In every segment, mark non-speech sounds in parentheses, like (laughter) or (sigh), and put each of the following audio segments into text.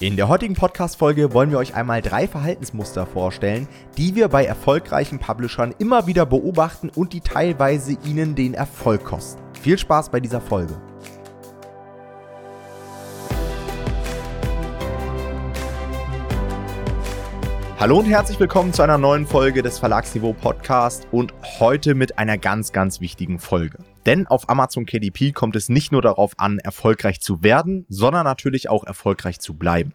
In der heutigen Podcast-Folge wollen wir euch einmal drei Verhaltensmuster vorstellen, die wir bei erfolgreichen Publishern immer wieder beobachten und die teilweise ihnen den Erfolg kosten. Viel Spaß bei dieser Folge. Hallo und herzlich willkommen zu einer neuen Folge des Verlagsniveau Podcast und heute mit einer ganz, ganz wichtigen Folge. Denn auf Amazon KDP kommt es nicht nur darauf an, erfolgreich zu werden, sondern natürlich auch erfolgreich zu bleiben.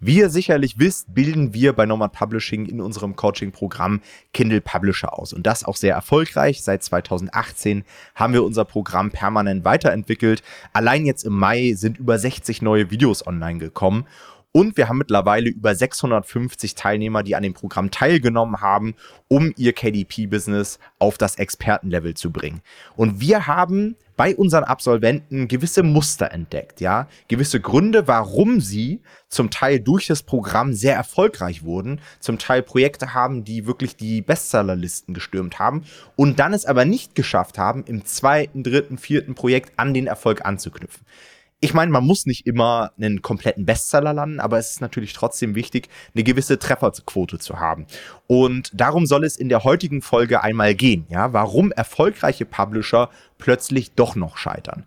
Wie ihr sicherlich wisst, bilden wir bei Nomad Publishing in unserem Coaching-Programm Kindle Publisher aus. Und das auch sehr erfolgreich. Seit 2018 haben wir unser Programm permanent weiterentwickelt. Allein jetzt im Mai sind über 60 neue Videos online gekommen. Und wir haben mittlerweile über 650 Teilnehmer, die an dem Programm teilgenommen haben, um ihr KDP-Business auf das Expertenlevel zu bringen. Und wir haben bei unseren Absolventen gewisse Muster entdeckt, ja, gewisse Gründe, warum sie zum Teil durch das Programm sehr erfolgreich wurden, zum Teil Projekte haben, die wirklich die Bestsellerlisten gestürmt haben und dann es aber nicht geschafft haben, im zweiten, dritten, vierten Projekt an den Erfolg anzuknüpfen ich meine, man muss nicht immer einen kompletten Bestseller landen, aber es ist natürlich trotzdem wichtig, eine gewisse Trefferquote zu haben. Und darum soll es in der heutigen Folge einmal gehen, ja, warum erfolgreiche Publisher plötzlich doch noch scheitern.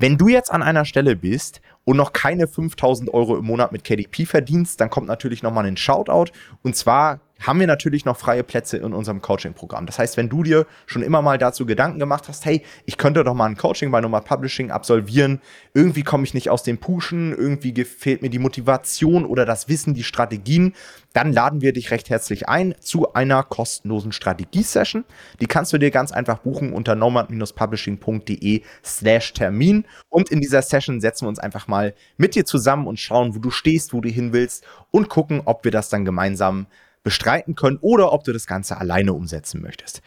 Wenn du jetzt an einer Stelle bist und noch keine 5000 Euro im Monat mit KDP verdienst, dann kommt natürlich nochmal ein Shoutout. Und zwar haben wir natürlich noch freie Plätze in unserem Coaching-Programm. Das heißt, wenn du dir schon immer mal dazu Gedanken gemacht hast, hey, ich könnte doch mal ein Coaching bei Nomad Publishing absolvieren, irgendwie komme ich nicht aus dem Pushen, irgendwie fehlt mir die Motivation oder das Wissen, die Strategien, dann laden wir dich recht herzlich ein zu einer kostenlosen Strategie-Session. Die kannst du dir ganz einfach buchen unter nomad-publishing.de slash Termin. Und in dieser Session setzen wir uns einfach mal mit dir zusammen und schauen, wo du stehst, wo du hin willst und gucken, ob wir das dann gemeinsam bestreiten können oder ob du das Ganze alleine umsetzen möchtest.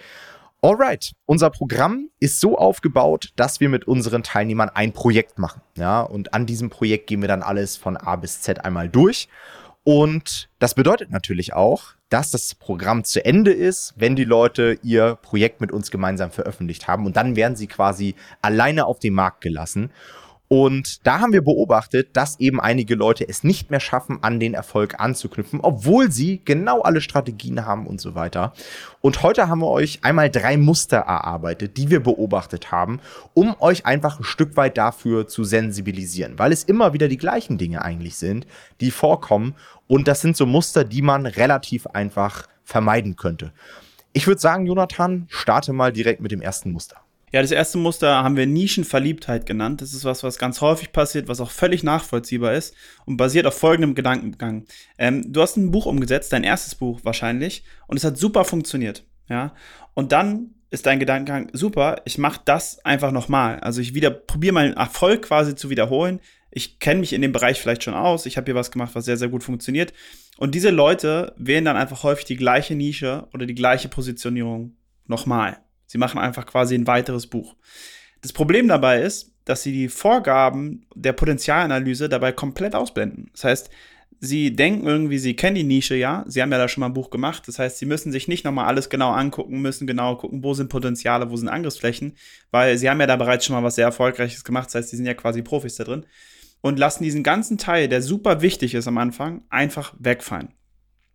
Alright, unser Programm ist so aufgebaut, dass wir mit unseren Teilnehmern ein Projekt machen. Ja, und an diesem Projekt gehen wir dann alles von A bis Z einmal durch. Und das bedeutet natürlich auch, dass das Programm zu Ende ist, wenn die Leute ihr Projekt mit uns gemeinsam veröffentlicht haben. Und dann werden sie quasi alleine auf den Markt gelassen. Und da haben wir beobachtet, dass eben einige Leute es nicht mehr schaffen, an den Erfolg anzuknüpfen, obwohl sie genau alle Strategien haben und so weiter. Und heute haben wir euch einmal drei Muster erarbeitet, die wir beobachtet haben, um euch einfach ein Stück weit dafür zu sensibilisieren, weil es immer wieder die gleichen Dinge eigentlich sind, die vorkommen. Und das sind so Muster, die man relativ einfach vermeiden könnte. Ich würde sagen, Jonathan, starte mal direkt mit dem ersten Muster. Ja, das erste Muster haben wir Nischenverliebtheit genannt. Das ist was, was ganz häufig passiert, was auch völlig nachvollziehbar ist und basiert auf folgendem Gedankengang. Ähm, du hast ein Buch umgesetzt, dein erstes Buch wahrscheinlich, und es hat super funktioniert. Ja, und dann ist dein Gedankengang super. Ich mache das einfach nochmal. Also ich wieder probiere meinen Erfolg quasi zu wiederholen. Ich kenne mich in dem Bereich vielleicht schon aus. Ich habe hier was gemacht, was sehr sehr gut funktioniert. Und diese Leute wählen dann einfach häufig die gleiche Nische oder die gleiche Positionierung nochmal. Sie machen einfach quasi ein weiteres Buch. Das Problem dabei ist, dass sie die Vorgaben der Potenzialanalyse dabei komplett ausblenden. Das heißt, sie denken irgendwie, sie kennen die Nische, ja, sie haben ja da schon mal ein Buch gemacht. Das heißt, sie müssen sich nicht nochmal alles genau angucken, müssen genau gucken, wo sind Potenziale, wo sind Angriffsflächen, weil sie haben ja da bereits schon mal was sehr Erfolgreiches gemacht. Das heißt, sie sind ja quasi Profis da drin und lassen diesen ganzen Teil, der super wichtig ist am Anfang, einfach wegfallen.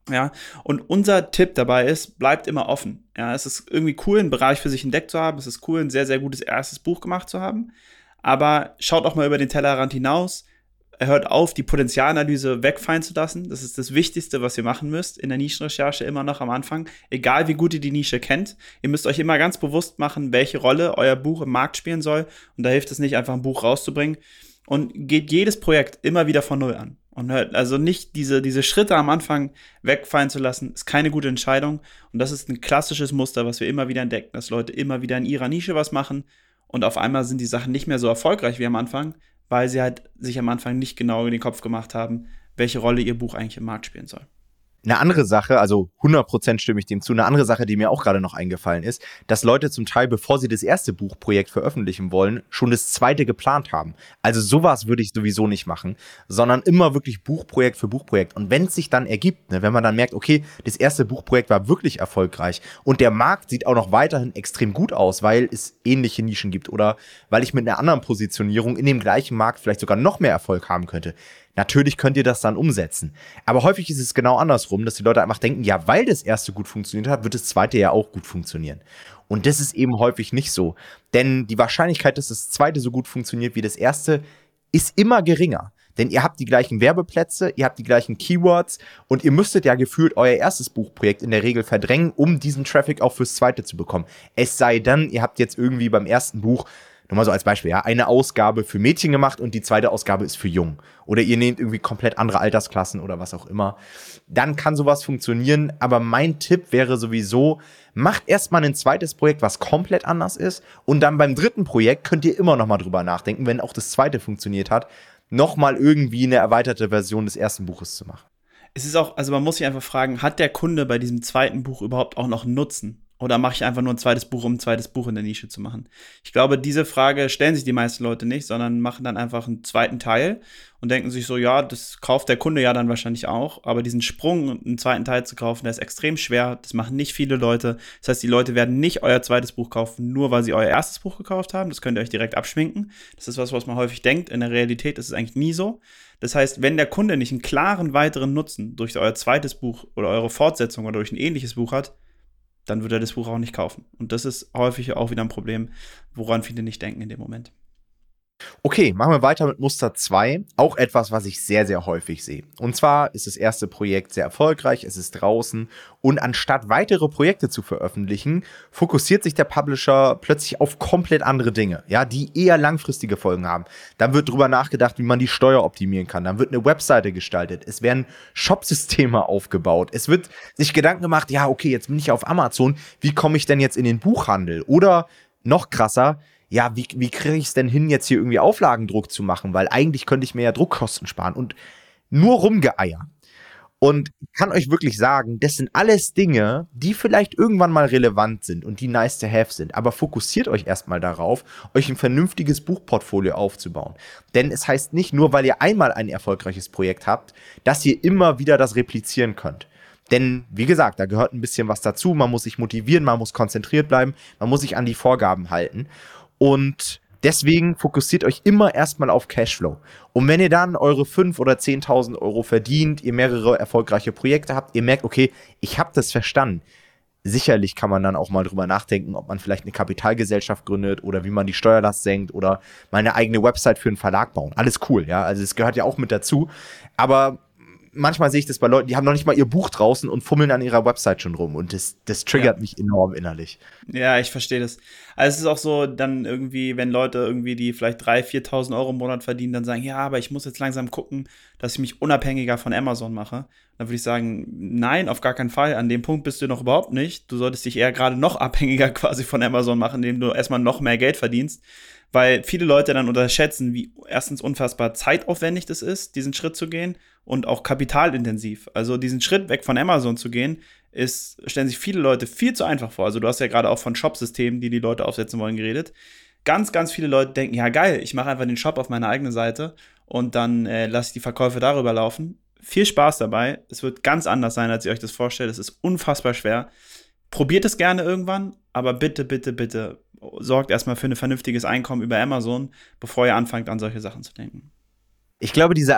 Ja, und unser Tipp dabei ist, bleibt immer offen. Ja, es ist irgendwie cool, einen Bereich für sich entdeckt zu haben. Es ist cool, ein sehr, sehr gutes erstes Buch gemacht zu haben. Aber schaut auch mal über den Tellerrand hinaus. Hört auf, die Potenzialanalyse wegfallen zu lassen. Das ist das Wichtigste, was ihr machen müsst in der Nischenrecherche immer noch am Anfang. Egal wie gut ihr die Nische kennt. Ihr müsst euch immer ganz bewusst machen, welche Rolle euer Buch im Markt spielen soll. Und da hilft es nicht, einfach ein Buch rauszubringen. Und geht jedes Projekt immer wieder von Null an. Und hört, also nicht diese, diese Schritte am Anfang wegfallen zu lassen, ist keine gute Entscheidung. Und das ist ein klassisches Muster, was wir immer wieder entdecken, dass Leute immer wieder in ihrer Nische was machen und auf einmal sind die Sachen nicht mehr so erfolgreich wie am Anfang, weil sie halt sich am Anfang nicht genau in den Kopf gemacht haben, welche Rolle ihr Buch eigentlich im Markt spielen soll. Eine andere Sache, also 100% stimme ich dem zu, eine andere Sache, die mir auch gerade noch eingefallen ist, dass Leute zum Teil, bevor sie das erste Buchprojekt veröffentlichen wollen, schon das zweite geplant haben. Also sowas würde ich sowieso nicht machen, sondern immer wirklich Buchprojekt für Buchprojekt. Und wenn es sich dann ergibt, ne, wenn man dann merkt, okay, das erste Buchprojekt war wirklich erfolgreich und der Markt sieht auch noch weiterhin extrem gut aus, weil es ähnliche Nischen gibt oder weil ich mit einer anderen Positionierung in dem gleichen Markt vielleicht sogar noch mehr Erfolg haben könnte, Natürlich könnt ihr das dann umsetzen. Aber häufig ist es genau andersrum, dass die Leute einfach denken, ja, weil das erste gut funktioniert hat, wird das zweite ja auch gut funktionieren. Und das ist eben häufig nicht so. Denn die Wahrscheinlichkeit, dass das zweite so gut funktioniert wie das erste, ist immer geringer. Denn ihr habt die gleichen Werbeplätze, ihr habt die gleichen Keywords und ihr müsstet ja gefühlt euer erstes Buchprojekt in der Regel verdrängen, um diesen Traffic auch fürs zweite zu bekommen. Es sei denn, ihr habt jetzt irgendwie beim ersten Buch nur mal so als Beispiel, ja, eine Ausgabe für Mädchen gemacht und die zweite Ausgabe ist für Jung. Oder ihr nehmt irgendwie komplett andere Altersklassen oder was auch immer. Dann kann sowas funktionieren. Aber mein Tipp wäre sowieso, macht erstmal ein zweites Projekt, was komplett anders ist. Und dann beim dritten Projekt könnt ihr immer noch mal drüber nachdenken, wenn auch das zweite funktioniert hat, noch mal irgendwie eine erweiterte Version des ersten Buches zu machen. Es ist auch, also man muss sich einfach fragen, hat der Kunde bei diesem zweiten Buch überhaupt auch noch Nutzen? Oder mache ich einfach nur ein zweites Buch, um ein zweites Buch in der Nische zu machen? Ich glaube, diese Frage stellen sich die meisten Leute nicht, sondern machen dann einfach einen zweiten Teil und denken sich so, ja, das kauft der Kunde ja dann wahrscheinlich auch. Aber diesen Sprung, einen zweiten Teil zu kaufen, der ist extrem schwer. Das machen nicht viele Leute. Das heißt, die Leute werden nicht euer zweites Buch kaufen, nur weil sie euer erstes Buch gekauft haben. Das könnt ihr euch direkt abschminken. Das ist was, was man häufig denkt. In der Realität ist es eigentlich nie so. Das heißt, wenn der Kunde nicht einen klaren weiteren Nutzen durch euer zweites Buch oder eure Fortsetzung oder durch ein ähnliches Buch hat, dann wird er das Buch auch nicht kaufen. Und das ist häufig auch wieder ein Problem, woran viele nicht denken in dem Moment. Okay, machen wir weiter mit Muster 2. Auch etwas, was ich sehr, sehr häufig sehe. Und zwar ist das erste Projekt sehr erfolgreich, es ist draußen und anstatt weitere Projekte zu veröffentlichen, fokussiert sich der Publisher plötzlich auf komplett andere Dinge, ja, die eher langfristige Folgen haben. Dann wird drüber nachgedacht, wie man die Steuer optimieren kann. Dann wird eine Webseite gestaltet. Es werden Shopsysteme aufgebaut. Es wird sich Gedanken gemacht, ja, okay, jetzt bin ich auf Amazon. Wie komme ich denn jetzt in den Buchhandel? Oder noch krasser, ja, wie, wie kriege ich es denn hin, jetzt hier irgendwie Auflagendruck zu machen? Weil eigentlich könnte ich mir ja Druckkosten sparen und nur rumgeeier. Und kann euch wirklich sagen, das sind alles Dinge, die vielleicht irgendwann mal relevant sind und die nice to have sind. Aber fokussiert euch erstmal darauf, euch ein vernünftiges Buchportfolio aufzubauen. Denn es heißt nicht nur, weil ihr einmal ein erfolgreiches Projekt habt, dass ihr immer wieder das replizieren könnt. Denn, wie gesagt, da gehört ein bisschen was dazu. Man muss sich motivieren, man muss konzentriert bleiben, man muss sich an die Vorgaben halten. Und deswegen fokussiert euch immer erstmal auf Cashflow. Und wenn ihr dann eure 5.000 oder 10.000 Euro verdient, ihr mehrere erfolgreiche Projekte habt, ihr merkt, okay, ich habe das verstanden. Sicherlich kann man dann auch mal drüber nachdenken, ob man vielleicht eine Kapitalgesellschaft gründet oder wie man die Steuerlast senkt oder mal eine eigene Website für einen Verlag bauen. Alles cool, ja. Also es gehört ja auch mit dazu. Aber manchmal sehe ich das bei Leuten, die haben noch nicht mal ihr Buch draußen und fummeln an ihrer Website schon rum. Und das, das triggert ja. mich enorm innerlich. Ja, ich verstehe das. Also es ist auch so, dann irgendwie, wenn Leute irgendwie, die vielleicht 3.000, 4.000 Euro im Monat verdienen, dann sagen, ja, aber ich muss jetzt langsam gucken, dass ich mich unabhängiger von Amazon mache. Dann würde ich sagen, nein, auf gar keinen Fall. An dem Punkt bist du noch überhaupt nicht. Du solltest dich eher gerade noch (laughs) abhängiger quasi von Amazon machen, indem du erstmal noch mehr Geld verdienst weil viele Leute dann unterschätzen, wie erstens unfassbar zeitaufwendig das ist, diesen Schritt zu gehen und auch kapitalintensiv. Also diesen Schritt weg von Amazon zu gehen, ist, stellen sich viele Leute viel zu einfach vor. Also du hast ja gerade auch von Shop-Systemen, die die Leute aufsetzen wollen, geredet. Ganz, ganz viele Leute denken, ja geil, ich mache einfach den Shop auf meiner eigenen Seite und dann äh, lasse ich die Verkäufe darüber laufen. Viel Spaß dabei. Es wird ganz anders sein, als ihr euch das vorstellt. Es ist unfassbar schwer. Probiert es gerne irgendwann, aber bitte, bitte, bitte sorgt erstmal für ein vernünftiges Einkommen über Amazon, bevor ihr anfangt, an solche Sachen zu denken. Ich glaube, diese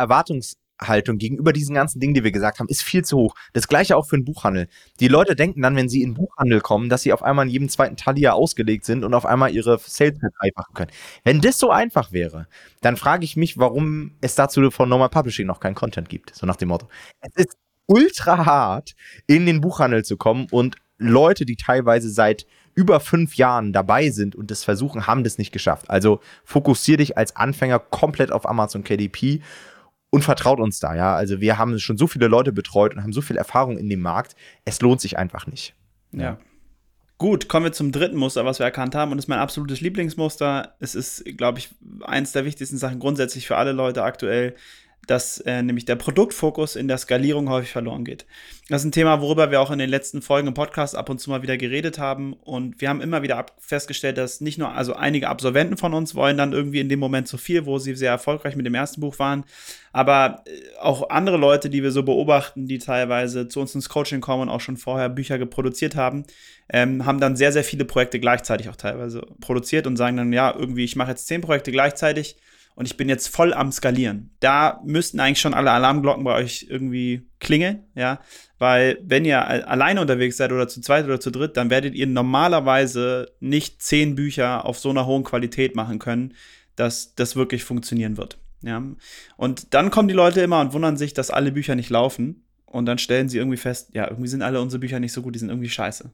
Erwartungshaltung gegenüber diesen ganzen Dingen, die wir gesagt haben, ist viel zu hoch. Das gleiche auch für den Buchhandel. Die Leute denken dann, wenn sie in den Buchhandel kommen, dass sie auf einmal in jedem zweiten Talia ausgelegt sind und auf einmal ihre Sales verdreifachen können. Wenn das so einfach wäre, dann frage ich mich, warum es dazu von Normal Publishing noch keinen Content gibt. So nach dem Motto. Es ist ultra hart, in den Buchhandel zu kommen und Leute, die teilweise seit über fünf Jahren dabei sind und das versuchen, haben das nicht geschafft. Also fokussier dich als Anfänger komplett auf Amazon KDP und vertraut uns da, ja. Also wir haben schon so viele Leute betreut und haben so viel Erfahrung in dem Markt. Es lohnt sich einfach nicht. ja. ja. Gut, kommen wir zum dritten Muster, was wir erkannt haben. Und das ist mein absolutes Lieblingsmuster. Es ist, glaube ich, eins der wichtigsten Sachen grundsätzlich für alle Leute aktuell dass äh, nämlich der Produktfokus in der Skalierung häufig verloren geht. Das ist ein Thema, worüber wir auch in den letzten Folgen im Podcast ab und zu mal wieder geredet haben. Und wir haben immer wieder festgestellt, dass nicht nur, also einige Absolventen von uns wollen dann irgendwie in dem Moment zu viel, wo sie sehr erfolgreich mit dem ersten Buch waren. Aber äh, auch andere Leute, die wir so beobachten, die teilweise zu uns ins Coaching kommen und auch schon vorher Bücher geproduziert haben, ähm, haben dann sehr, sehr viele Projekte gleichzeitig auch teilweise produziert und sagen dann, ja, irgendwie, ich mache jetzt zehn Projekte gleichzeitig und ich bin jetzt voll am Skalieren. Da müssten eigentlich schon alle Alarmglocken bei euch irgendwie klingeln, ja, weil wenn ihr alleine unterwegs seid oder zu zweit oder zu dritt, dann werdet ihr normalerweise nicht zehn Bücher auf so einer hohen Qualität machen können, dass das wirklich funktionieren wird. Ja. Und dann kommen die Leute immer und wundern sich, dass alle Bücher nicht laufen. Und dann stellen sie irgendwie fest, ja, irgendwie sind alle unsere Bücher nicht so gut, die sind irgendwie scheiße.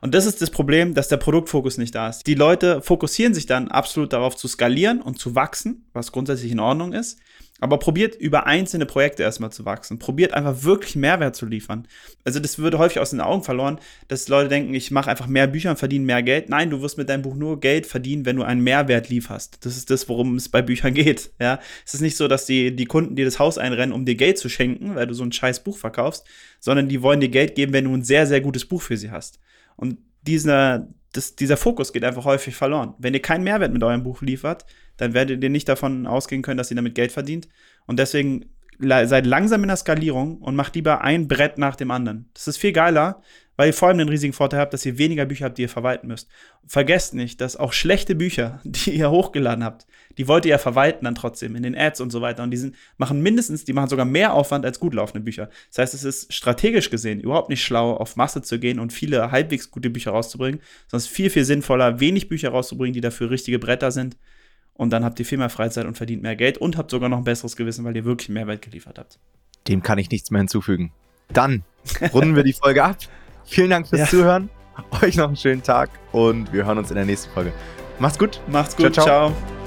Und das ist das Problem, dass der Produktfokus nicht da ist. Die Leute fokussieren sich dann absolut darauf zu skalieren und zu wachsen, was grundsätzlich in Ordnung ist. Aber probiert über einzelne Projekte erstmal zu wachsen. Probiert einfach wirklich Mehrwert zu liefern. Also das würde häufig aus den Augen verloren, dass Leute denken, ich mache einfach mehr Bücher und verdiene mehr Geld. Nein, du wirst mit deinem Buch nur Geld verdienen, wenn du einen Mehrwert lieferst. Das ist das, worum es bei Büchern (laughs) geht. Ja, es ist nicht so, dass die, die Kunden dir das Haus einrennen, um dir Geld zu schenken, weil du so ein scheiß Buch verkaufst, sondern die wollen dir Geld geben, wenn du ein sehr, sehr gutes Buch für sie hast. Und dieser, das, dieser Fokus geht einfach häufig verloren. Wenn ihr keinen Mehrwert mit eurem Buch liefert, dann werdet ihr nicht davon ausgehen können, dass ihr damit Geld verdient. Und deswegen seid langsam in der Skalierung und macht lieber ein Brett nach dem anderen. Das ist viel geiler, weil ihr vor allem den riesigen Vorteil habt, dass ihr weniger Bücher habt, die ihr verwalten müsst. Vergesst nicht, dass auch schlechte Bücher, (laughs) die ihr hochgeladen habt, die wollt ihr ja verwalten dann trotzdem in den Ads und so weiter. Und die sind, machen mindestens, die machen sogar mehr Aufwand als gut laufende Bücher. Das heißt, es ist strategisch gesehen überhaupt nicht schlau, auf Masse zu gehen und viele halbwegs gute Bücher rauszubringen, sondern es ist viel, viel sinnvoller, wenig Bücher rauszubringen, die dafür richtige Bretter sind und dann habt ihr viel mehr Freizeit und verdient mehr Geld und habt sogar noch ein besseres Gewissen, weil ihr wirklich Mehrwert geliefert habt. Dem kann ich nichts mehr hinzufügen. Dann runden wir die Folge ab. Vielen Dank fürs ja. Zuhören. Euch noch einen schönen Tag und wir hören uns in der nächsten Folge. Macht's gut. Macht's gut. ciao. ciao. ciao.